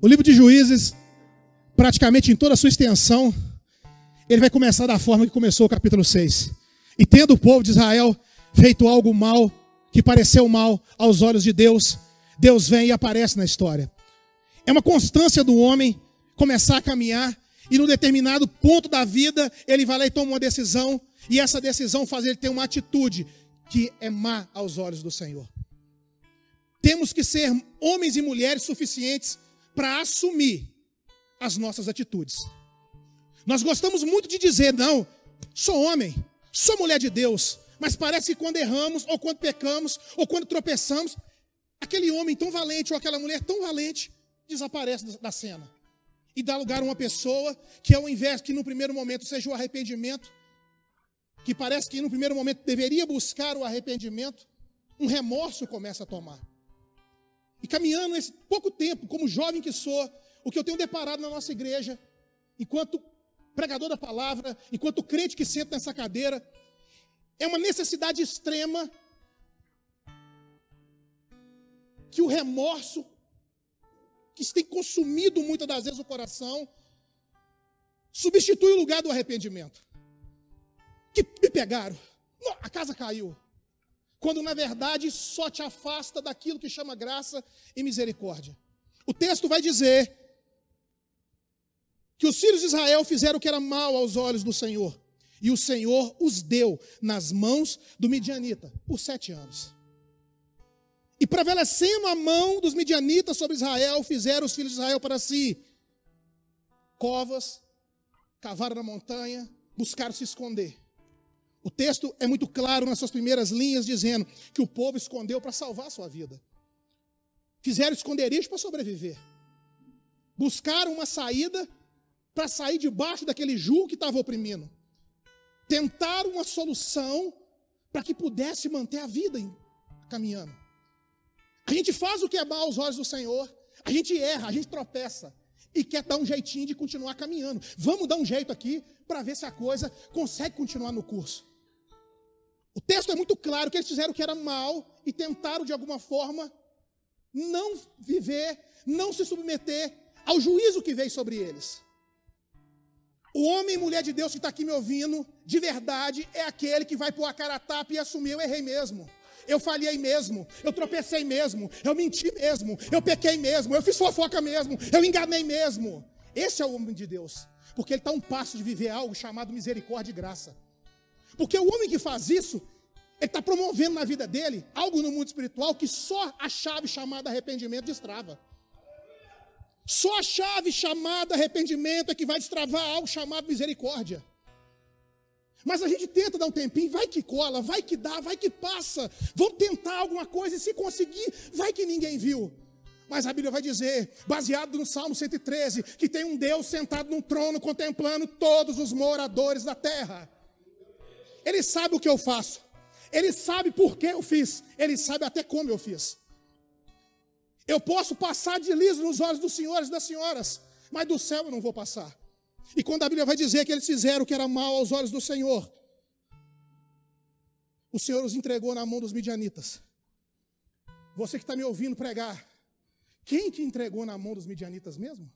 O livro de Juízes, praticamente em toda a sua extensão, ele vai começar da forma que começou o capítulo 6. E tendo o povo de Israel feito algo mal, que pareceu mal aos olhos de Deus, Deus vem e aparece na história. É uma constância do homem começar a caminhar e no determinado ponto da vida ele vai lá e toma uma decisão e essa decisão faz ele ter uma atitude que é má aos olhos do Senhor. Temos que ser homens e mulheres suficientes para assumir as nossas atitudes. Nós gostamos muito de dizer, não, sou homem, sou mulher de Deus, mas parece que quando erramos, ou quando pecamos, ou quando tropeçamos, aquele homem tão valente, ou aquela mulher tão valente, desaparece da cena. E dá lugar a uma pessoa que, ao invés que no primeiro momento seja o arrependimento, que parece que no primeiro momento deveria buscar o arrependimento, um remorso começa a tomar. E caminhando nesse pouco tempo, como jovem que sou, o que eu tenho deparado na nossa igreja, enquanto pregador da palavra, enquanto crente que senta nessa cadeira, é uma necessidade extrema que o remorso, que tem consumido muitas das vezes o coração, substitui o lugar do arrependimento. Que me pegaram, a casa caiu quando na verdade só te afasta daquilo que chama graça e misericórdia. O texto vai dizer que os filhos de Israel fizeram o que era mal aos olhos do Senhor, e o Senhor os deu nas mãos do midianita por sete anos. E prevalecendo a mão dos midianitas sobre Israel, fizeram os filhos de Israel para si covas, cavaram na montanha, buscaram se esconder. O texto é muito claro nas suas primeiras linhas, dizendo que o povo escondeu para salvar a sua vida. Fizeram esconderijo para sobreviver. Buscaram uma saída para sair debaixo daquele jugo que estava oprimindo. Tentaram uma solução para que pudesse manter a vida caminhando. A gente faz o que é mal aos olhos do Senhor, a gente erra, a gente tropeça e quer dar um jeitinho de continuar caminhando. Vamos dar um jeito aqui para ver se a coisa consegue continuar no curso. O texto é muito claro que eles fizeram o que era mal e tentaram de alguma forma não viver, não se submeter ao juízo que veio sobre eles. O homem e mulher de Deus que está aqui me ouvindo, de verdade, é aquele que vai pôr a cara a tapa e assumir: eu errei mesmo, eu falhei mesmo, eu tropecei mesmo, eu menti mesmo, eu pequei mesmo, eu fiz fofoca mesmo, eu enganei mesmo. Esse é o homem de Deus, porque ele está um passo de viver algo chamado misericórdia e graça. Porque o homem que faz isso, ele está promovendo na vida dele algo no mundo espiritual que só a chave chamada arrependimento destrava. Só a chave chamada arrependimento é que vai destravar algo chamado misericórdia. Mas a gente tenta dar um tempinho, vai que cola, vai que dá, vai que passa. Vamos tentar alguma coisa e se conseguir, vai que ninguém viu. Mas a Bíblia vai dizer, baseado no Salmo 113, que tem um Deus sentado num trono contemplando todos os moradores da terra. Ele sabe o que eu faço. Ele sabe por que eu fiz. Ele sabe até como eu fiz. Eu posso passar de liso nos olhos dos senhores e das senhoras, mas do céu eu não vou passar. E quando a Bíblia vai dizer que eles fizeram o que era mal aos olhos do Senhor, o Senhor os entregou na mão dos midianitas. Você que está me ouvindo pregar, quem que entregou na mão dos midianitas mesmo?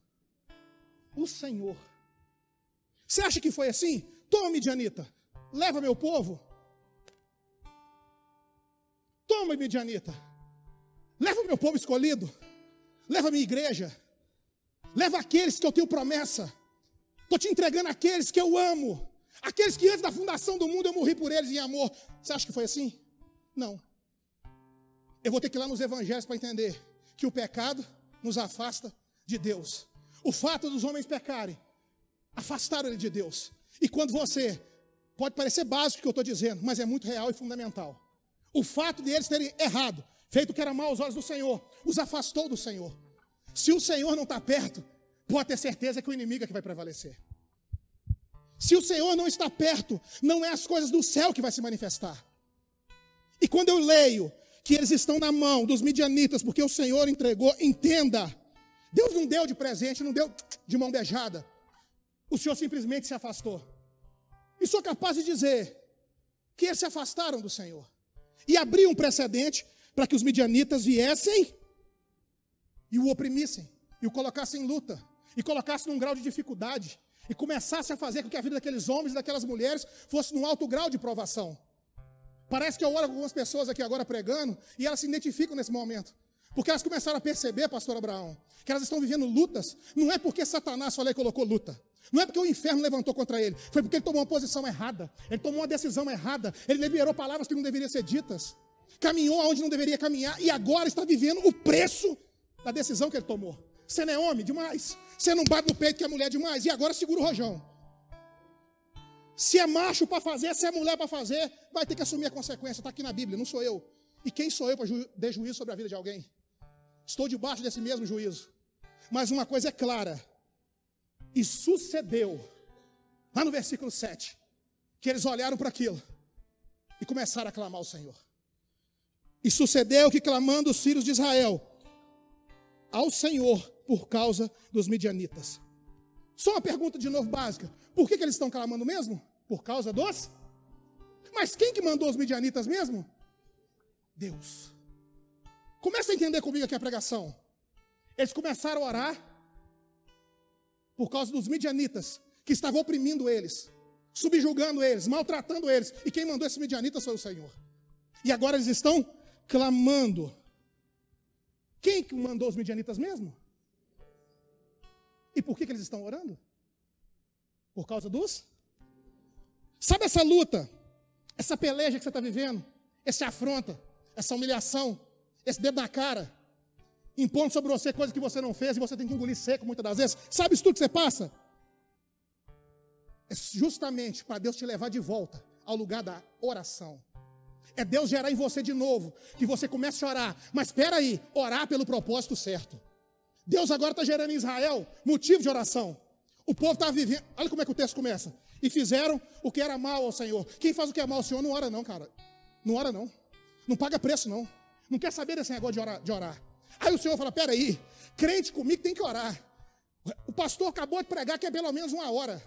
O Senhor. Você acha que foi assim? Toma, midianita leva meu povo. Toma, Midianita. Leva meu povo escolhido. Leva minha igreja. Leva aqueles que eu tenho promessa. Estou te entregando aqueles que eu amo. Aqueles que antes da fundação do mundo eu morri por eles em amor. Você acha que foi assim? Não. Eu vou ter que ir lá nos evangelhos para entender que o pecado nos afasta de Deus. O fato dos homens pecarem afastaram ele de Deus. E quando você Pode parecer básico o que eu estou dizendo, mas é muito real e fundamental. O fato de eles terem errado, feito o que era mal aos olhos do Senhor, os afastou do Senhor. Se o Senhor não está perto, pode ter certeza que o inimigo é que vai prevalecer. Se o Senhor não está perto, não é as coisas do céu que vai se manifestar. E quando eu leio que eles estão na mão dos midianitas, porque o Senhor entregou, entenda. Deus não deu de presente, não deu de mão beijada. O Senhor simplesmente se afastou. E sou capaz de dizer que eles se afastaram do Senhor e abriu um precedente para que os midianitas viessem e o oprimissem, e o colocasse em luta, e colocasse num grau de dificuldade, e começasse a fazer com que a vida daqueles homens e daquelas mulheres fosse num alto grau de provação. Parece que eu oro com algumas pessoas aqui agora pregando, e elas se identificam nesse momento. Porque elas começaram a perceber, pastor Abraão, que elas estão vivendo lutas, não é porque Satanás falou e colocou luta. Não é porque o inferno levantou contra ele, foi porque ele tomou uma posição errada, ele tomou uma decisão errada, ele liberou palavras que não deveriam ser ditas, caminhou aonde não deveria caminhar e agora está vivendo o preço da decisão que ele tomou. Você não é homem demais, você não bate no peito que é mulher demais, e agora segura o rojão. Se é macho para fazer, se é mulher para fazer, vai ter que assumir a consequência. Está aqui na Bíblia, não sou eu. E quem sou eu para ju dar juízo sobre a vida de alguém? Estou debaixo desse mesmo juízo. Mas uma coisa é clara: e sucedeu, lá no versículo 7, que eles olharam para aquilo e começaram a clamar ao Senhor. E sucedeu que, clamando os filhos de Israel ao Senhor por causa dos midianitas. Só uma pergunta de novo básica: por que, que eles estão clamando mesmo? Por causa dos? Mas quem que mandou os midianitas mesmo? Deus. Começa a entender comigo aqui a pregação. Eles começaram a orar por causa dos midianitas que estavam oprimindo eles, subjugando eles, maltratando eles. E quem mandou esses midianitas foi o Senhor. E agora eles estão clamando. Quem que mandou os midianitas mesmo? E por que, que eles estão orando? Por causa dos? Sabe essa luta, essa peleja que você está vivendo, essa afronta, essa humilhação, esse dedo na cara, impondo sobre você coisas que você não fez e você tem que engolir seco muitas das vezes. Sabe isso tudo que você passa? É justamente para Deus te levar de volta ao lugar da oração. É Deus gerar em você de novo, que você comece a orar. Mas espera aí, orar pelo propósito certo. Deus agora está gerando em Israel motivo de oração. O povo está vivendo. Olha como é que o texto começa. E fizeram o que era mal ao Senhor. Quem faz o que é mal ao Senhor não ora, não, cara. Não ora, não. Não paga preço, não. Não quer saber desse negócio de orar. De orar. Aí o Senhor fala: peraí, crente comigo tem que orar. O pastor acabou de pregar que é pelo menos uma hora.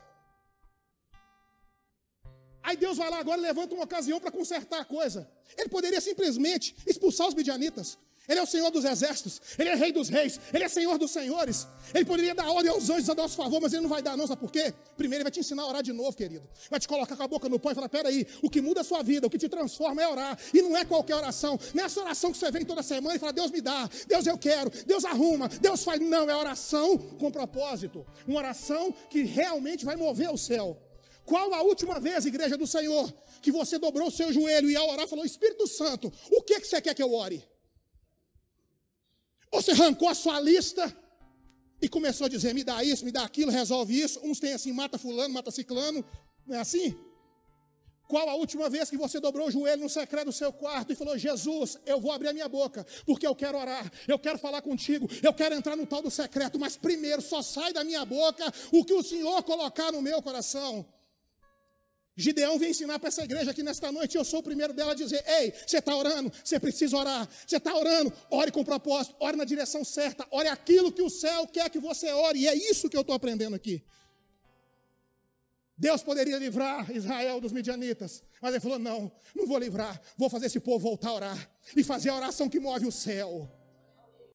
Aí Deus vai lá agora e levanta uma ocasião para consertar a coisa. Ele poderia simplesmente expulsar os midianitas. Ele é o Senhor dos exércitos, Ele é Rei dos reis, Ele é Senhor dos senhores. Ele poderia dar ordem aos anjos a nosso favor, mas Ele não vai dar, não. Sabe por quê? Primeiro, Ele vai te ensinar a orar de novo, querido. Vai te colocar com a boca no pão e falar: peraí, o que muda a sua vida, o que te transforma é orar. E não é qualquer oração, não é essa oração que você vem toda semana e fala: Deus me dá, Deus eu quero, Deus arruma, Deus faz. Não, é oração com propósito. Uma oração que realmente vai mover o céu. Qual a última vez, igreja do Senhor, que você dobrou o seu joelho e ao orar falou: Espírito Santo, o que, que você quer que eu ore? Você arrancou a sua lista e começou a dizer: me dá isso, me dá aquilo, resolve isso. Uns têm assim: mata fulano, mata ciclano. Não é assim? Qual a última vez que você dobrou o joelho no secreto do seu quarto e falou: Jesus, eu vou abrir a minha boca, porque eu quero orar, eu quero falar contigo, eu quero entrar no tal do secreto, mas primeiro só sai da minha boca o que o Senhor colocar no meu coração. Gideão vem ensinar para essa igreja aqui nesta noite. Eu sou o primeiro dela a dizer: Ei, você está orando, você precisa orar. Você está orando, ore com propósito, ore na direção certa, ore aquilo que o céu quer que você ore. E é isso que eu estou aprendendo aqui. Deus poderia livrar Israel dos midianitas, mas ele falou: Não, não vou livrar, vou fazer esse povo voltar a orar e fazer a oração que move o céu.